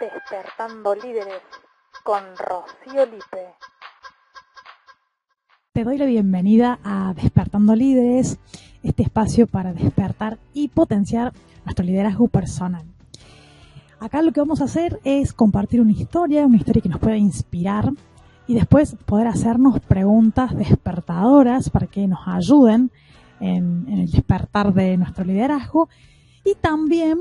Despertando Líderes con Rocío Lipe. Te doy la bienvenida a Despertando Líderes, este espacio para despertar y potenciar nuestro liderazgo personal. Acá lo que vamos a hacer es compartir una historia, una historia que nos pueda inspirar y después poder hacernos preguntas despertadoras para que nos ayuden en, en el despertar de nuestro liderazgo y también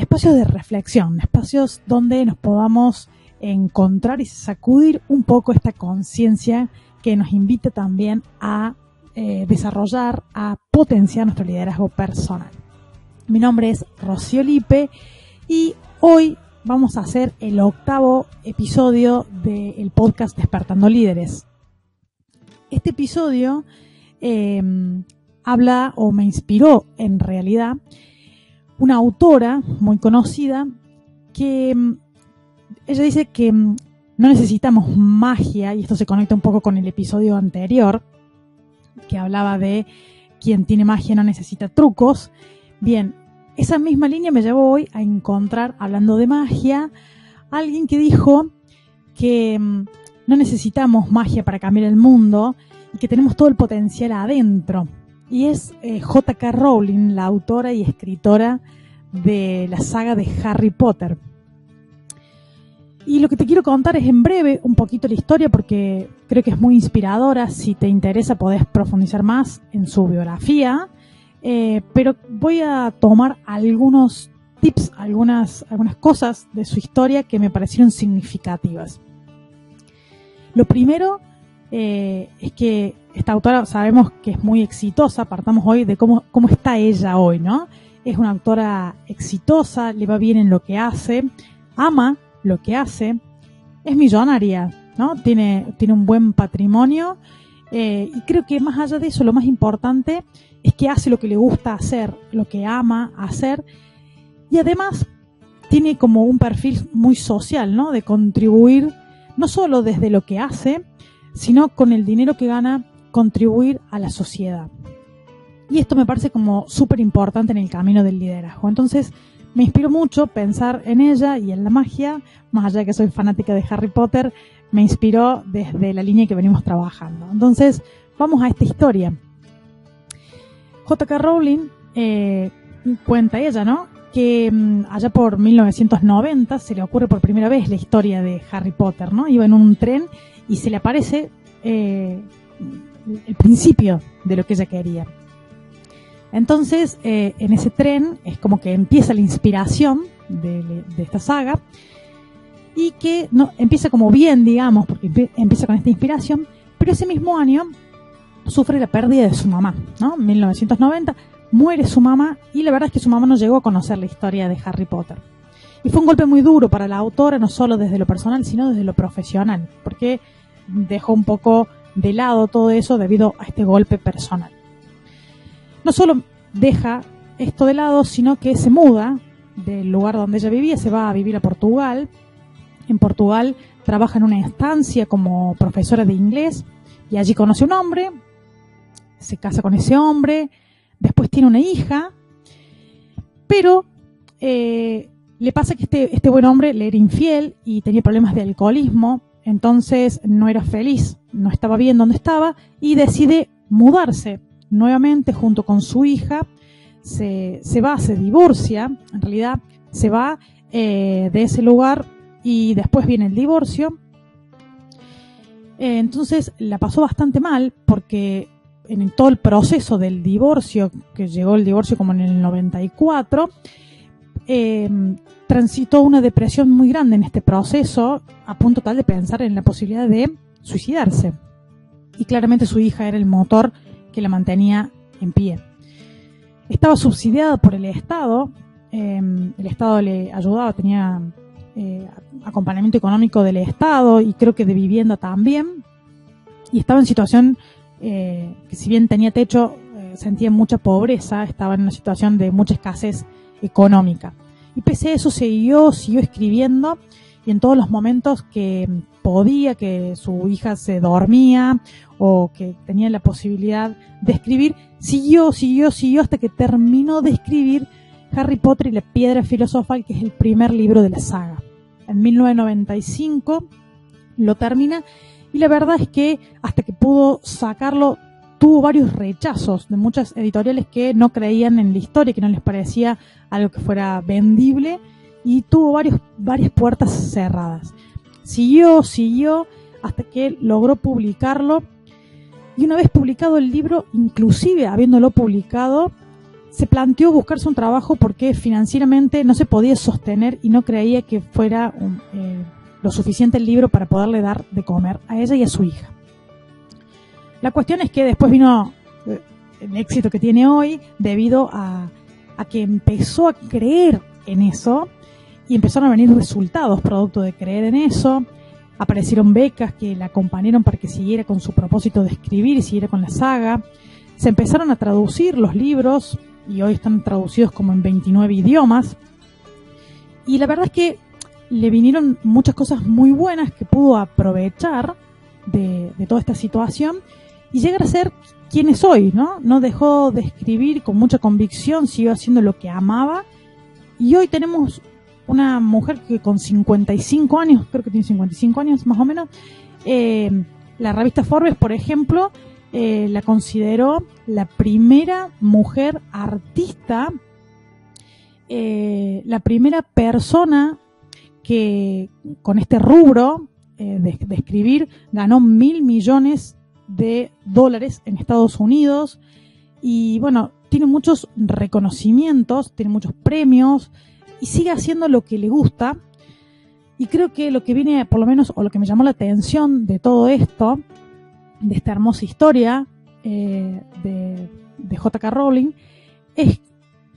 espacios de reflexión, espacios donde nos podamos encontrar y sacudir un poco esta conciencia que nos invite también a eh, desarrollar, a potenciar nuestro liderazgo personal. Mi nombre es Rocío Lipe y hoy vamos a hacer el octavo episodio del podcast Despertando Líderes. Este episodio eh, habla o me inspiró en realidad una autora muy conocida que mm, ella dice que mm, no necesitamos magia, y esto se conecta un poco con el episodio anterior, que hablaba de quien tiene magia no necesita trucos. Bien, esa misma línea me llevó hoy a encontrar, hablando de magia, alguien que dijo que mm, no necesitamos magia para cambiar el mundo y que tenemos todo el potencial adentro y es eh, J.K. Rowling, la autora y escritora de la saga de Harry Potter. Y lo que te quiero contar es en breve un poquito la historia porque creo que es muy inspiradora. Si te interesa podés profundizar más en su biografía. Eh, pero voy a tomar algunos tips, algunas, algunas cosas de su historia que me parecieron significativas. Lo primero eh, es que esta autora sabemos que es muy exitosa, partamos hoy de cómo, cómo está ella hoy, ¿no? Es una autora exitosa, le va bien en lo que hace, ama lo que hace, es millonaria, ¿no? Tiene, tiene un buen patrimonio eh, y creo que más allá de eso, lo más importante es que hace lo que le gusta hacer, lo que ama hacer y además tiene como un perfil muy social, ¿no? De contribuir no solo desde lo que hace, sino con el dinero que gana contribuir a la sociedad. Y esto me parece como súper importante en el camino del liderazgo. Entonces, me inspiró mucho pensar en ella y en la magia, más allá de que soy fanática de Harry Potter, me inspiró desde la línea que venimos trabajando. Entonces, vamos a esta historia. J.K. Rowling eh, cuenta ella, ¿no? Que mm, allá por 1990 se le ocurre por primera vez la historia de Harry Potter, ¿no? Iba en un tren y se le aparece eh, el principio de lo que ella quería. Entonces, eh, en ese tren es como que empieza la inspiración de, esta saga y que no, empieza como bien, digamos, porque empieza con esta inspiración, pero ese mismo año sufre la pérdida de su mamá, ¿no? 1990 muere su mamá y la verdad es que su mamá no llegó a conocer la historia de Harry Potter. Y fue un golpe muy duro para la autora, no solo desde lo personal, sino desde lo profesional, porque dejó un poco de lado todo eso debido a este golpe personal. No solo deja esto de lado, sino que se muda del lugar donde ella vivía, se va a vivir a Portugal. En Portugal trabaja en una estancia como profesora de inglés y allí conoce a un hombre, se casa con ese hombre, después tiene una hija, pero eh, le pasa que este, este buen hombre le era infiel y tenía problemas de alcoholismo, entonces no era feliz, no estaba bien donde estaba y decide mudarse nuevamente junto con su hija. Se, va, se divorcia, en realidad se va eh, de ese lugar y después viene el divorcio. Eh, entonces la pasó bastante mal porque en todo el proceso del divorcio, que llegó el divorcio como en el 94, eh, transitó una depresión muy grande en este proceso, a punto tal de pensar en la posibilidad de suicidarse. Y claramente su hija era el motor que la mantenía en pie. Estaba subsidiada por el Estado, em, el Estado le ayudaba, tenía eh, acompañamiento económico del Estado y creo que de vivienda también. Y estaba en situación eh, que si bien tenía techo, eh, sentía mucha pobreza, estaba en una situación de mucha escasez económica. Y pese a eso siguió, siguió escribiendo y en todos los momentos que podía, que su hija se dormía o que tenía la posibilidad de escribir, siguió, siguió, siguió hasta que terminó de escribir Harry Potter y la Piedra Filosofal, que es el primer libro de la saga. En 1995 lo termina y la verdad es que hasta que pudo sacarlo tuvo varios rechazos de muchas editoriales que no creían en la historia, que no les parecía algo que fuera vendible y tuvo varios, varias puertas cerradas. Siguió, siguió hasta que logró publicarlo y una vez publicado el libro, inclusive habiéndolo publicado, se planteó buscarse un trabajo porque financieramente no se podía sostener y no creía que fuera eh, lo suficiente el libro para poderle dar de comer a ella y a su hija. La cuestión es que después vino eh, el éxito que tiene hoy debido a, que empezó a creer en eso y empezaron a venir resultados producto de creer en eso. Aparecieron becas que la acompañaron para que siguiera con su propósito de escribir y siguiera con la saga. Se empezaron a traducir los libros y hoy están traducidos como en 29 idiomas. Y la verdad es que le vinieron muchas cosas muy buenas que pudo aprovechar de toda esta situación y llegar a ser quien es hoy, ¿no? No dejó de escribir con mucha convicción, siguió haciendo lo que amaba y hoy tenemos una mujer que con 55 años, creo que tiene 55 años más o menos, eh, la revista Forbes, por ejemplo, eh, la consideró la primera mujer artista, eh, la primera persona que con este rubro de, de escribir ganó mil millones de dólares en Estados Unidos y bueno, tiene muchos reconocimientos, tiene muchos premios y sigue haciendo lo que le gusta. Y creo que lo que viene, por lo menos, o lo que me llamó la atención de todo esto, de esta hermosa historia eh, de, J.K. Rowling, es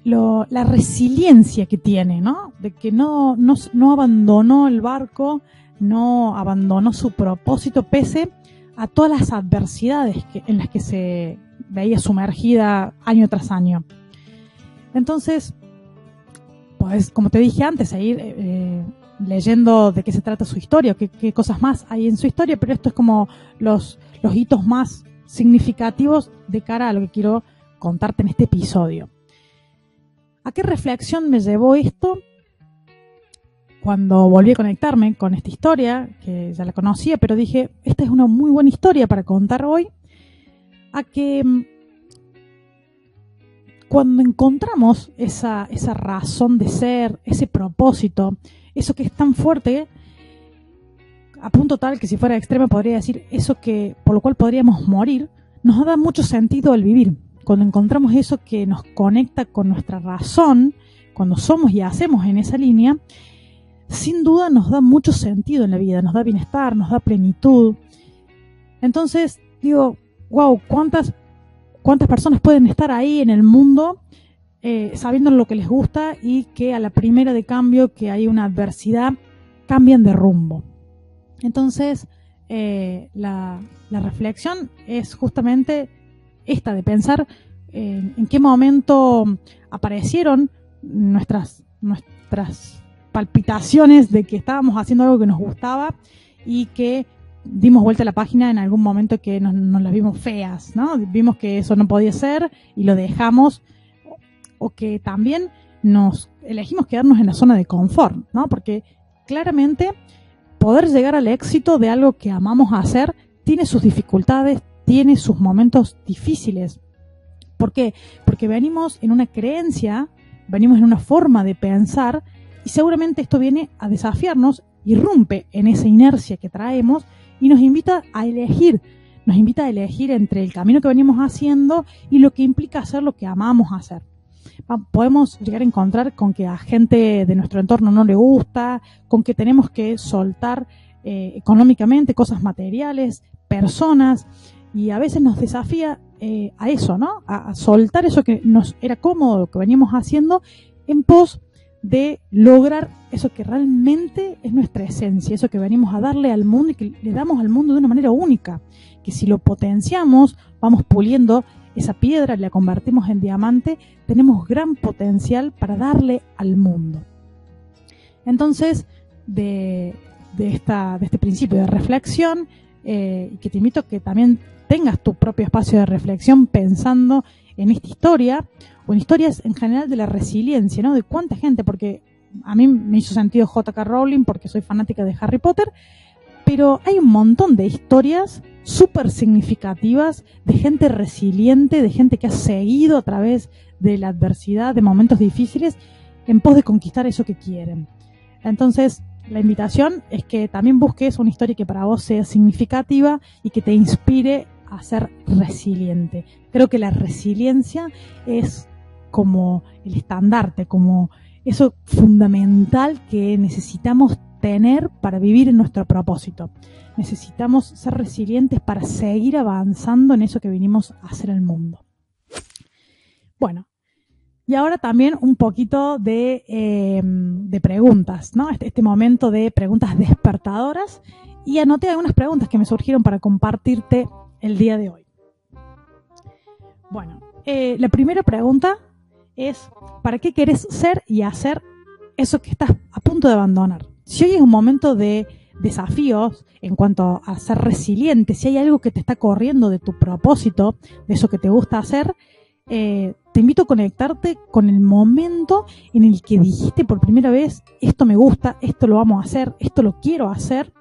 lo, la resiliencia que tiene, ¿no? De que no, no, no abandonó el barco, no abandonó su propósito, pese a todas las adversidades en las que se veía sumergida año tras año. Entonces, pues como te dije antes, seguir eh, eh, leyendo de qué se trata su historia, qué, qué, cosas más hay en su historia, pero esto es como los, los hitos más significativos de cara a lo que quiero contarte en este episodio. ¿A qué reflexión me llevó esto? Cuando volví a conectarme con esta historia, que ya la conocía, pero dije, esta es una muy buena historia para contar hoy, a que mm, cuando encontramos esa, esa razón de ser, ese propósito, eso que es tan fuerte, a punto tal que si fuera extrema podría decir eso que por lo cual podríamos morir, nos da mucho sentido el vivir. Cuando encontramos eso que nos conecta con nuestra razón, cuando somos y hacemos en esa línea, sin duda nos da mucho sentido en la vida, nos da bienestar, nos da plenitud. Entonces, digo, wow, ¿cuántas, cuántas personas pueden estar ahí en el mundo eh, sabiendo lo que les gusta y que a la primera de cambio, que hay una adversidad, cambian de rumbo? Entonces, eh, la, la, reflexión es justamente esta de pensar eh, en qué momento aparecieron nuestras, nuestras palpitaciones de que estábamos haciendo algo que nos gustaba y que dimos vuelta a la página en algún momento que nos, nos las vimos feas, ¿no? Vimos que eso no podía ser y lo dejamos o que también nos elegimos quedarnos en la zona de confort, ¿no? Porque claramente poder llegar al éxito de algo que amamos hacer tiene sus dificultades, tiene sus momentos difíciles. ¿Por qué? Porque venimos en una creencia, venimos en una forma de pensar y seguramente esto viene a desafiarnos, irrumpe en esa inercia que traemos y nos invita a elegir, nos invita a elegir entre el camino que venimos haciendo y lo que implica hacer lo que amamos hacer. Podemos llegar a encontrar con que a gente de nuestro entorno no le gusta, con que tenemos que soltar eh, económicamente cosas materiales, personas, y a veces nos desafía eh, a eso, ¿no? A, a, soltar eso que nos era cómodo, lo que veníamos haciendo, en pos de lograr eso que realmente es nuestra esencia, eso que venimos a darle al mundo y que le damos al mundo de una manera única, que si lo potenciamos, vamos puliendo esa piedra, la convertimos en diamante, tenemos gran potencial para darle al mundo. Entonces, de, de, esta, de este principio de reflexión, eh, que te invito a que también tengas tu propio espacio de reflexión pensando en esta historia, o en historias en general de la resiliencia, ¿no? De cuánta gente, porque a mí me hizo sentido J.K. Rowling porque soy fanática de Harry Potter, pero hay un montón de historias súper significativas de gente resiliente, de gente que ha seguido a través de la adversidad, de momentos difíciles, en pos de conquistar eso que quieren. Entonces, la invitación es que también busques una historia que para vos sea significativa y que te inspire a ser resiliente. Creo que la resiliencia es como el estandarte, como eso fundamental que necesitamos tener para vivir en nuestro propósito. Necesitamos ser resilientes para seguir avanzando en eso que vinimos a hacer el mundo. Bueno, y ahora también un poquito de, em, de preguntas, ¿no? Este, este, momento de preguntas despertadoras. Y anoté algunas preguntas que me surgieron para compartirte el día de hoy. Bueno, eh, la primera pregunta es, ¿para qué quieres ser y hacer eso que estás a punto de abandonar? Si hoy es un momento de desafíos en cuanto a ser resiliente, si hay algo que te está corriendo de tu propósito, de eso que te gusta hacer, eh, te invito a conectarte con el momento en el que dijiste por primera vez, esto me gusta, esto lo vamos a hacer, esto lo quiero hacer,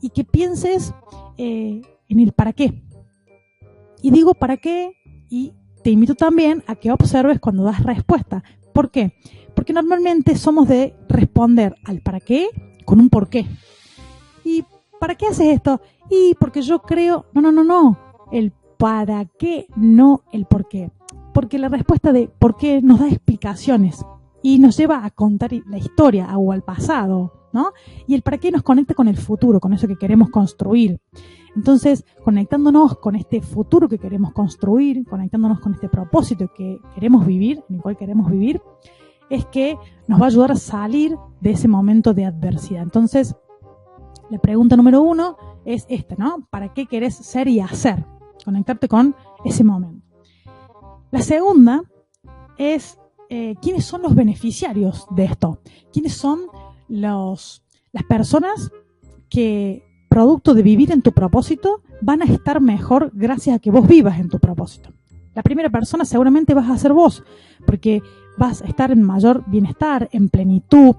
y que pienses eh, en el para qué. Y digo para qué, y te invito también a que observes cuando das respuesta. ¿Por qué? Porque normalmente somos de responder al para qué con un por qué. ¿Y para qué haces esto? Y porque yo creo, no, no, no, no, el para qué, no el por qué porque la respuesta de por qué nos da explicaciones y nos lleva a contar la historia o al pasado, ¿no? Y el para qué nos conecta con el futuro, con eso que queremos construir. Entonces, conectándonos con este futuro que queremos construir, conectándonos con este propósito que queremos vivir, en el cual queremos vivir, es que nos va a ayudar a salir de ese momento de adversidad. Entonces, la pregunta número uno es esta, ¿no? ¿Para qué querés ser y hacer? Conectarte con ese momento. La segunda es eh, quiénes son los beneficiarios de esto, quiénes son los, las personas que, producto de vivir en tu propósito, van a estar mejor gracias a que vos vivas en tu propósito. La primera persona seguramente vas a ser vos, porque vas a estar en mayor bienestar, en plenitud,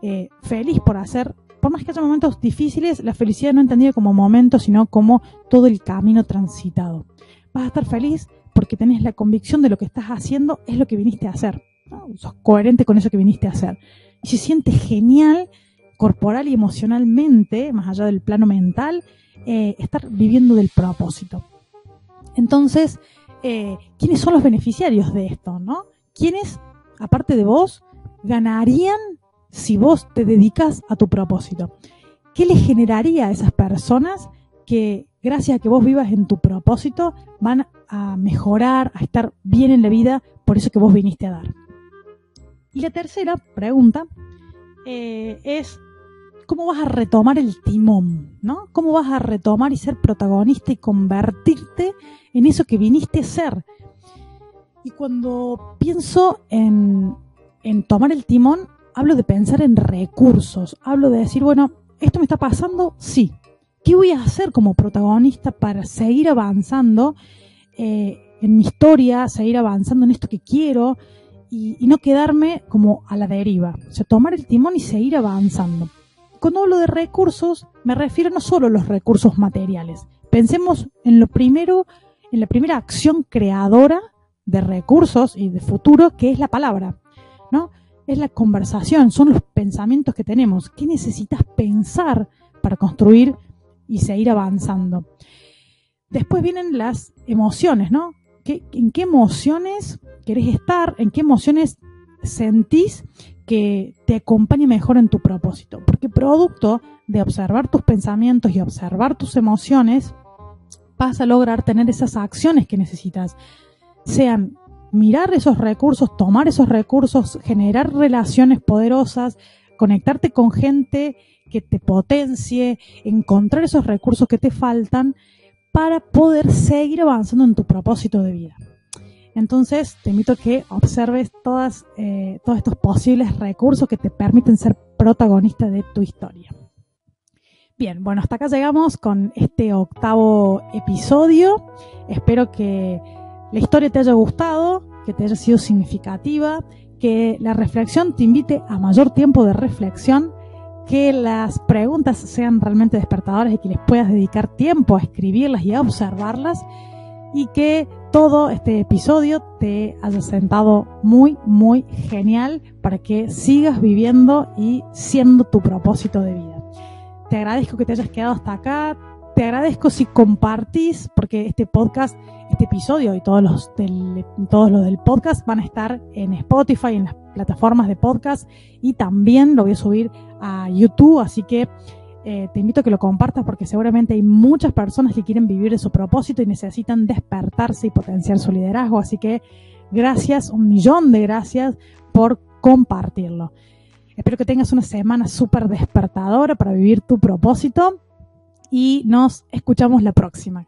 eh, feliz por hacer, por más que haya momentos difíciles, la felicidad no entendida como momentos, sino como todo el camino transitado. Vas a estar feliz porque tenés la convicción de lo que estás haciendo es lo que viniste a hacer. Sos coherente con eso que viniste a hacer. Y se siente genial, corporal y emocionalmente, más allá del plano mental, eh, estar viviendo del propósito. Entonces, eh, ¿quiénes son los beneficiarios de esto? ¿no? ¿Quiénes, aparte de vos, ganarían si vos te dedicas a tu propósito? ¿Qué le generaría a esas personas que gracias a que vos vivas en tu propósito, van a mejorar, a estar bien en la vida por eso que vos viniste a dar. Y la tercera pregunta eh, es, ¿cómo vas a retomar el timón? ¿no? ¿Cómo vas a retomar y ser protagonista y convertirte en eso que viniste a ser? Y cuando pienso en, en tomar el timón, hablo de pensar en recursos, hablo de decir, bueno, ¿esto me está pasando? Sí, ¿Qué voy a hacer como protagonista para seguir avanzando eh, en mi historia, seguir avanzando en esto que quiero y, no quedarme como a la deriva? O sea, tomar el timón y seguir avanzando. Cuando hablo de recursos, me refiero no solo a los recursos materiales. Pensemos en lo primero, en la primera acción creadora de recursos y de futuro, que es la palabra, ¿no? Es la conversación, son los pensamientos que tenemos. ¿Qué necesitas pensar para construir y seguir avanzando. Después vienen las emociones, ¿no? ¿En qué emociones querés estar? ¿En qué emociones sentís que te acompañe mejor en tu propósito? Porque producto de observar tus pensamientos y observar tus emociones, vas a lograr tener esas acciones que necesitas. Sean mirar esos recursos, tomar esos recursos, generar relaciones poderosas, conectarte con gente que te potencie, encontrar esos recursos que te faltan para poder seguir avanzando en tu propósito de vida. Entonces, te invito a que observes todas, eh, todos estos posibles recursos que te permiten ser protagonista de tu historia. Bien, bueno, hasta acá llegamos con este octavo episodio. Espero que la historia te haya gustado, que te haya sido significativa, que la reflexión te invite a mayor tiempo de reflexión, que las preguntas sean realmente despertadoras y que les puedas dedicar tiempo a escribirlas y a observarlas y que todo este episodio te haya sentado muy, muy genial para que sigas viviendo y siendo tu propósito de vida. Te agradezco que te hayas quedado hasta acá. Te agradezco si compartís, porque este podcast, este episodio y todos los del, todos los del podcast van a estar en Spotify, en las plataformas de podcast y también lo voy a subir a YouTube, así que eh, te invito a que lo compartas porque seguramente hay muchas personas que quieren vivir de su propósito y necesitan despertarse y potenciar su liderazgo. Así que gracias, un millón de gracias por compartirlo. Espero que tengas una semana súper despertadora para vivir tu propósito y nos escuchamos la próxima.